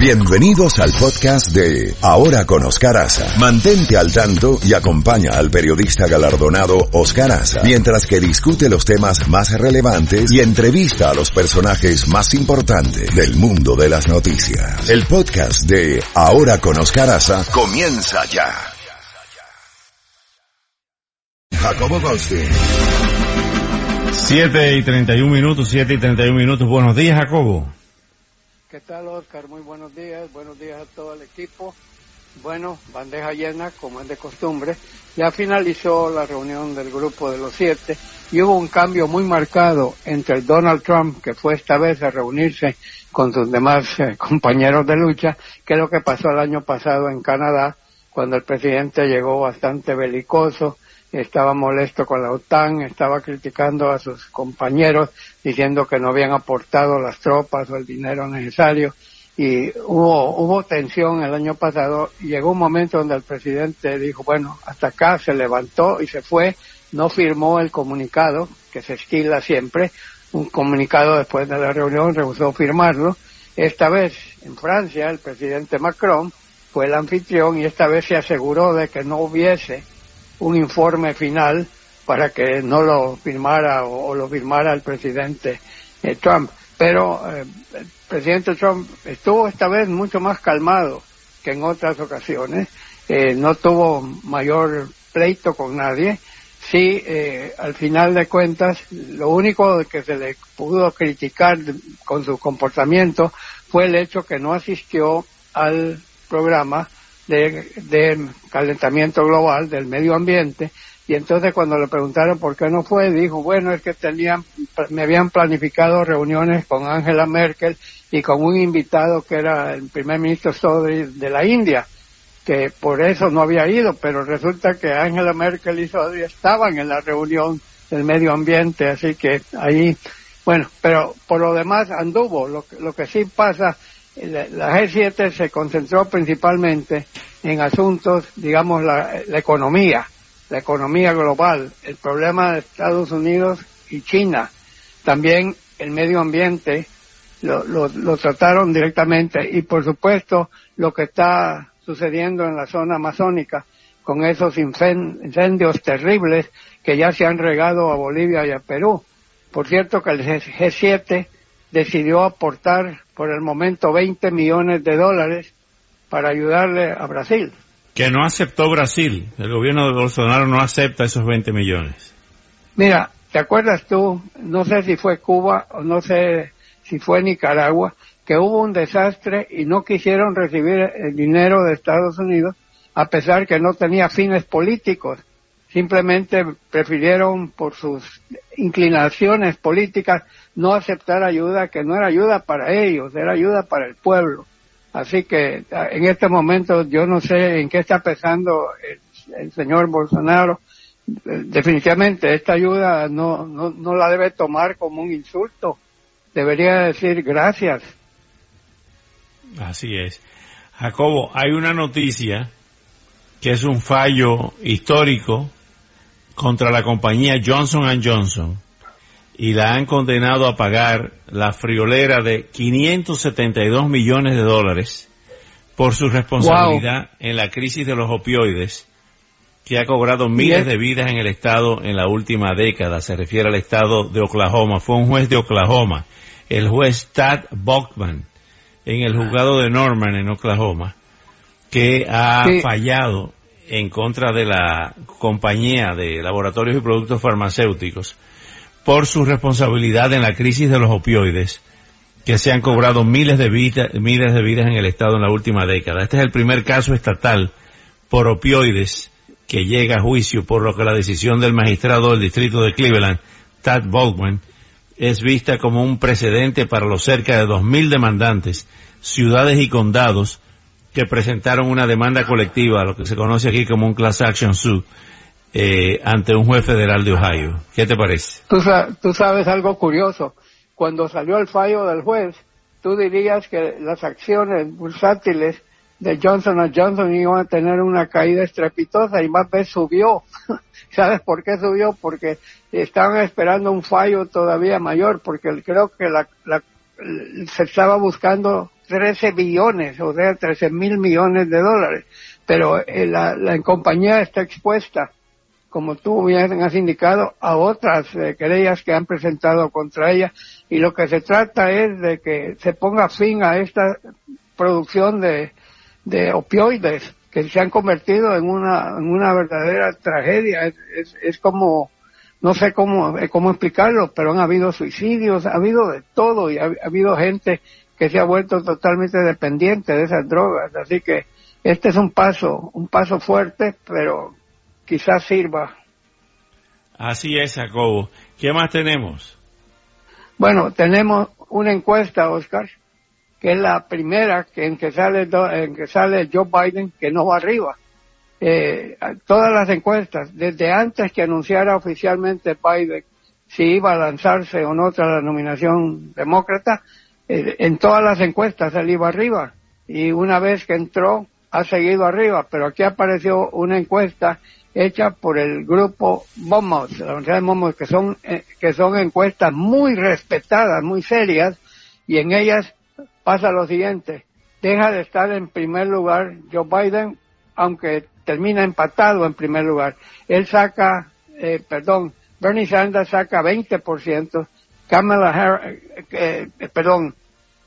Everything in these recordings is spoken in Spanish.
Bienvenidos al podcast de Ahora con Oscar Aza. Mantente al tanto y acompaña al periodista galardonado Oscar Aza mientras que discute los temas más relevantes y entrevista a los personajes más importantes del mundo de las noticias. El podcast de Ahora con Oscar Aza comienza ya. Jacobo Goldstein. 7 y 31 minutos, 7 y 31 minutos. Buenos días, Jacobo. ¿Qué tal, Oscar? Muy buenos días. Buenos días a todo el equipo. Bueno, bandeja llena, como es de costumbre. Ya finalizó la reunión del grupo de los siete y hubo un cambio muy marcado entre Donald Trump, que fue esta vez a reunirse con sus demás eh, compañeros de lucha, que es lo que pasó el año pasado en Canadá, cuando el presidente llegó bastante belicoso, estaba molesto con la OTAN, estaba criticando a sus compañeros diciendo que no habían aportado las tropas o el dinero necesario. Y hubo hubo tensión el año pasado. Llegó un momento donde el presidente dijo bueno hasta acá se levantó y se fue. No firmó el comunicado que se estila siempre. Un comunicado después de la reunión rehusó firmarlo. Esta vez en Francia el presidente Macron fue el anfitrión y esta vez se aseguró de que no hubiese un informe final para que no lo firmara o, lo firmara el presidente eh, Trump. Pero eh, el presidente Trump estuvo esta vez mucho más calmado que en otras ocasiones. Eh, no tuvo mayor pleito con nadie. Sí, al final de cuentas, lo único que se le pudo criticar con su comportamiento fue el hecho que no asistió al programa de, calentamiento global, del medio ambiente, y entonces cuando le preguntaron por qué no fue, dijo, bueno, es que tenían, me habían planificado reuniones con Angela Merkel y con un invitado que era el primer ministro Sodri de la India, que por eso no había ido, pero resulta que Angela Merkel y Sodri estaban en la reunión del medio ambiente, así que ahí, bueno, pero por lo demás anduvo, lo, lo que sí pasa la, G7 se concentró principalmente en asuntos, digamos, la, economía, la economía global, el problema de Estados Unidos y China, también el medio ambiente, lo, lo, trataron directamente y por supuesto lo que está sucediendo en la zona amazónica con esos incendios terribles que ya se han regado a Bolivia y a Perú. Por cierto que el G7 decidió aportar por el momento 20 millones de dólares para ayudarle a Brasil. Que no aceptó Brasil. El gobierno de Bolsonaro no acepta esos 20 millones. Mira, ¿te acuerdas tú? No sé si fue Cuba o no sé si fue Nicaragua, que hubo un desastre y no quisieron recibir el dinero de Estados Unidos a pesar que no tenía fines políticos simplemente prefirieron por sus inclinaciones políticas no aceptar ayuda que no era ayuda para ellos, era ayuda para el pueblo. Así que en este momento yo no sé en qué está pensando el, señor Bolsonaro. Definitivamente esta ayuda no, no, no la debe tomar como un insulto. Debería decir gracias. Así es. Jacobo, hay una noticia que es un fallo histórico contra la compañía Johnson Johnson y la han condenado a pagar la friolera de 572 millones de dólares por su responsabilidad en la crisis de los opioides que ha cobrado miles de vidas en el estado en la última década. Se refiere al estado de Oklahoma. Fue un juez de Oklahoma, el juez Tad Buckman, en el juzgado de Norman en Oklahoma, que ha fallado en contra de la compañía de laboratorios y productos farmacéuticos por su responsabilidad en la crisis de los opioides que se han cobrado miles de vidas, miles de vidas en el estado en la última década. Este es el primer caso estatal por opioides que llega a juicio por lo que la decisión del magistrado del distrito de Cleveland, Tad Baldwin, es vista como un precedente para los cerca de 2.000 demandantes, ciudades y condados que presentaron una demanda colectiva, lo que se conoce aquí como un class action suit, eh, ante un juez federal de Ohio. ¿Qué te parece? Tú, sabes algo curioso. Cuando salió el fallo del juez, tú dirías que las acciones bursátiles de Johnson Johnson iban a tener una caída estrepitosa y más vez subió. ¿Sabes por qué subió? Porque estaban esperando un fallo todavía mayor, porque creo que la, se estaba buscando 13 billones, o sea, 13 mil millones de dólares. Pero eh, la, la compañía está expuesta, como tú bien has indicado, a otras eh, querellas que han presentado contra ella. Y lo que se trata es de que se ponga fin a esta producción de, de opioides que se han convertido en una, en una verdadera tragedia. Es, es, como no sé cómo, eh, cómo explicarlo, pero han habido suicidios, ha habido de todo y ha, habido gente que se ha vuelto totalmente dependiente de esas drogas. Así que este es un paso, un paso fuerte, pero quizás sirva. Así es, Jacobo. ¿Qué más tenemos? Bueno, tenemos una encuesta, Oscar, que es la primera que en que sale, en que sale Joe Biden que no va arriba eh, todas las encuestas, desde antes que anunciara oficialmente Biden si iba a lanzarse o no tras la nominación demócrata, en todas las encuestas él iba arriba. Y una vez que entró, ha seguido arriba. Pero aquí apareció una encuesta hecha por el grupo Momos, la Universidad Momos, que son, eh, que son encuestas muy respetadas, muy serias, y en ellas pasa lo siguiente. Deja de estar en primer lugar Joe Biden, aunque termina empatado en primer lugar. Él saca, eh, perdón, Bernie Sanders saca 20%, Kamala Harris, eh, eh, perdón,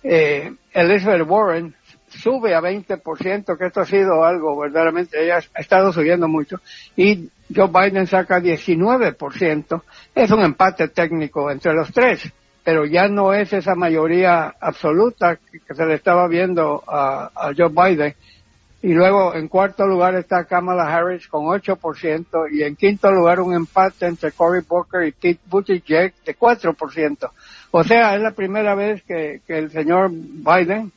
eh, Elizabeth Warren sube a 20%, que esto ha sido algo verdaderamente, ella ha estado subiendo mucho, y Joe Biden saca 19%, es un empate técnico entre los tres, pero ya no es esa mayoría absoluta que, se le estaba viendo a, a Joe Biden, y luego en cuarto lugar está Kamala Harris con 8% y en quinto lugar un empate entre Cory Booker y Pete Buttigieg de 4%. O sea, es la primera vez que, que el señor Biden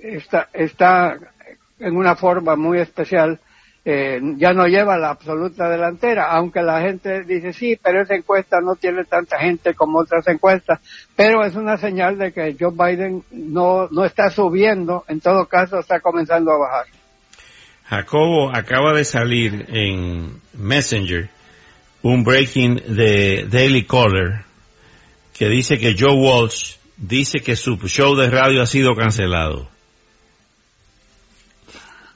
está, está en una forma muy especial. Eh, ya no lleva la absoluta delantera, aunque la gente dice sí, pero esa encuesta no tiene tanta gente como otras encuestas, pero es una señal de que Joe Biden no, no está subiendo, en todo caso está comenzando a bajar. Jacobo acaba de salir en Messenger un breaking de Daily Caller que dice que Joe Walsh dice que su show de radio ha sido cancelado.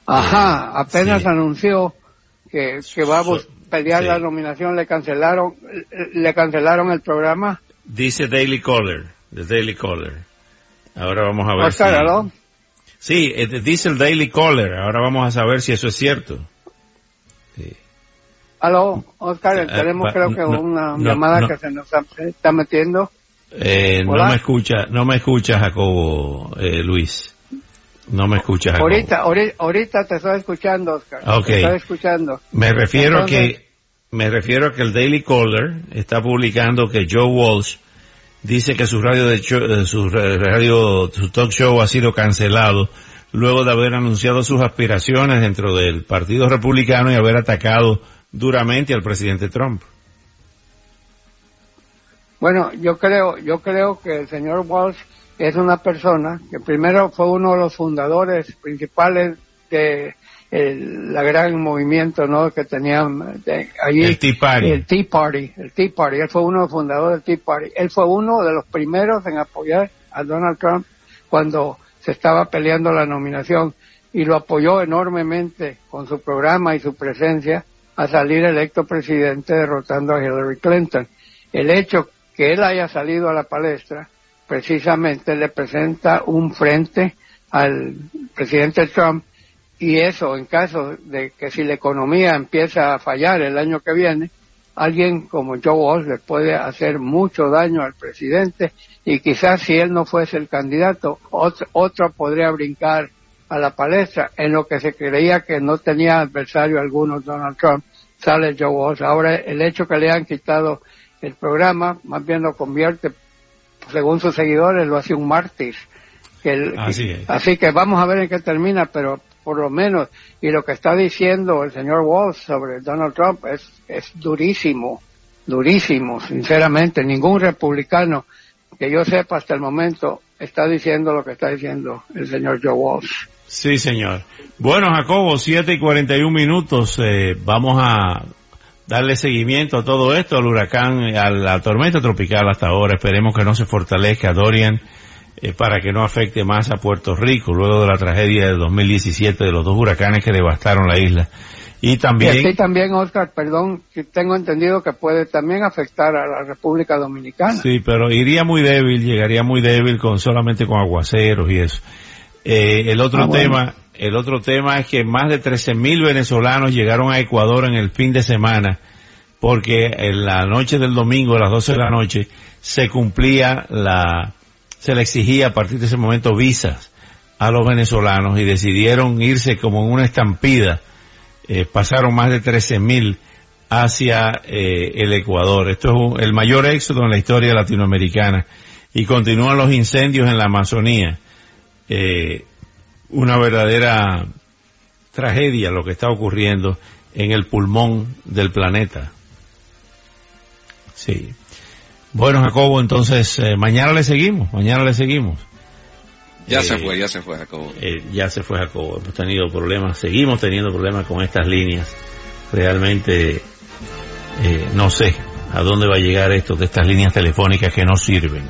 Ajá, apenas sí. anunció que, que va a pelear sí. la nominación, le cancelaron, le cancelaron el programa. Dice Daily Caller, de Daily Caller. Ahora vamos a ver. Si... Sí, dice el Daily Caller. Ahora vamos a saber si eso es cierto. Sí. Aló, Oscar, uh, tenemos uh, creo que no, una no, llamada no. que se nos está metiendo. Eh, no me escucha, no me escucha Jacobo, eh, Luis. No me escucha Jacobo. Ahorita, ahorita, ahorita te estoy escuchando, Oscar. Okay. Te estoy escuchando. Me refiero Entonces, a que, me refiero a que el Daily Caller está publicando que Joe Walsh dice que su radio de show, eh, su radio, su talk show ha sido cancelado luego de haber anunciado sus aspiraciones dentro del Partido Republicano y haber atacado duramente al presidente Trump. Bueno, yo creo, yo creo que el señor Walsh es una persona que primero fue uno de los fundadores principales de el la gran movimiento no que tenían de, allí el Tea Party. El Tea Party el Tea Party. Él fue uno de los fundadores del Tea Party. Él fue uno de los primeros en apoyar a Donald Trump cuando se estaba peleando la nominación y lo apoyó enormemente con su programa y su presencia a salir electo presidente derrotando a Hillary Clinton. El hecho que él haya salido a la palestra precisamente le presenta un frente al presidente Trump y eso en caso de que si la economía empieza a fallar el año que viene, alguien como Joe le puede hacer mucho daño al presidente y quizás si él no fuese el candidato, otro, otro podría brincar a la palestra en lo que se creía que no tenía adversario alguno Donald Trump, sale Joe Walsh. Ahora el hecho que le han quitado el programa, más bien lo convierte, según sus seguidores, lo hace un mártir. Que el, así, es. así que vamos a ver en qué termina, pero por lo menos, y lo que está diciendo el señor Walsh sobre Donald Trump es, es durísimo, durísimo, sinceramente. Ningún republicano que yo sepa hasta el momento está diciendo lo que está diciendo el señor Joe Walsh. Sí, señor. Bueno, Jacobo, 7 y 41 minutos. Eh, vamos a darle seguimiento a todo esto, al huracán, a la tormenta tropical hasta ahora. Esperemos que no se fortalezca Dorian eh, para que no afecte más a Puerto Rico luego de la tragedia de 2017 de los dos huracanes que devastaron la isla. Y también... Y también, Oscar, perdón, tengo entendido que puede también afectar a la República Dominicana. Sí, pero iría muy débil, llegaría muy débil con solamente con aguaceros y eso. Eh, el otro ah, tema, el otro tema es que más de 13.000 venezolanos llegaron a Ecuador en el fin de semana porque en la noche del domingo a las 12 de la noche se cumplía la, se le exigía a partir de ese momento visas a los venezolanos y decidieron irse como en una estampida. Eh, pasaron más de 13.000 hacia eh, el Ecuador. Esto es el mayor éxodo en la historia latinoamericana y continúan los incendios en la Amazonía. Eh, una verdadera tragedia lo que está ocurriendo en el pulmón del planeta. Sí. Bueno, Jacobo, entonces eh, mañana le seguimos, mañana le seguimos. Ya se eh, fue, ya se fue Jacobo. Eh, ya se fue Jacobo. Hemos tenido problemas, seguimos teniendo problemas con estas líneas. Realmente no sé a dónde va a llegar esto de estas líneas telefónicas que no sirven.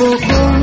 Poco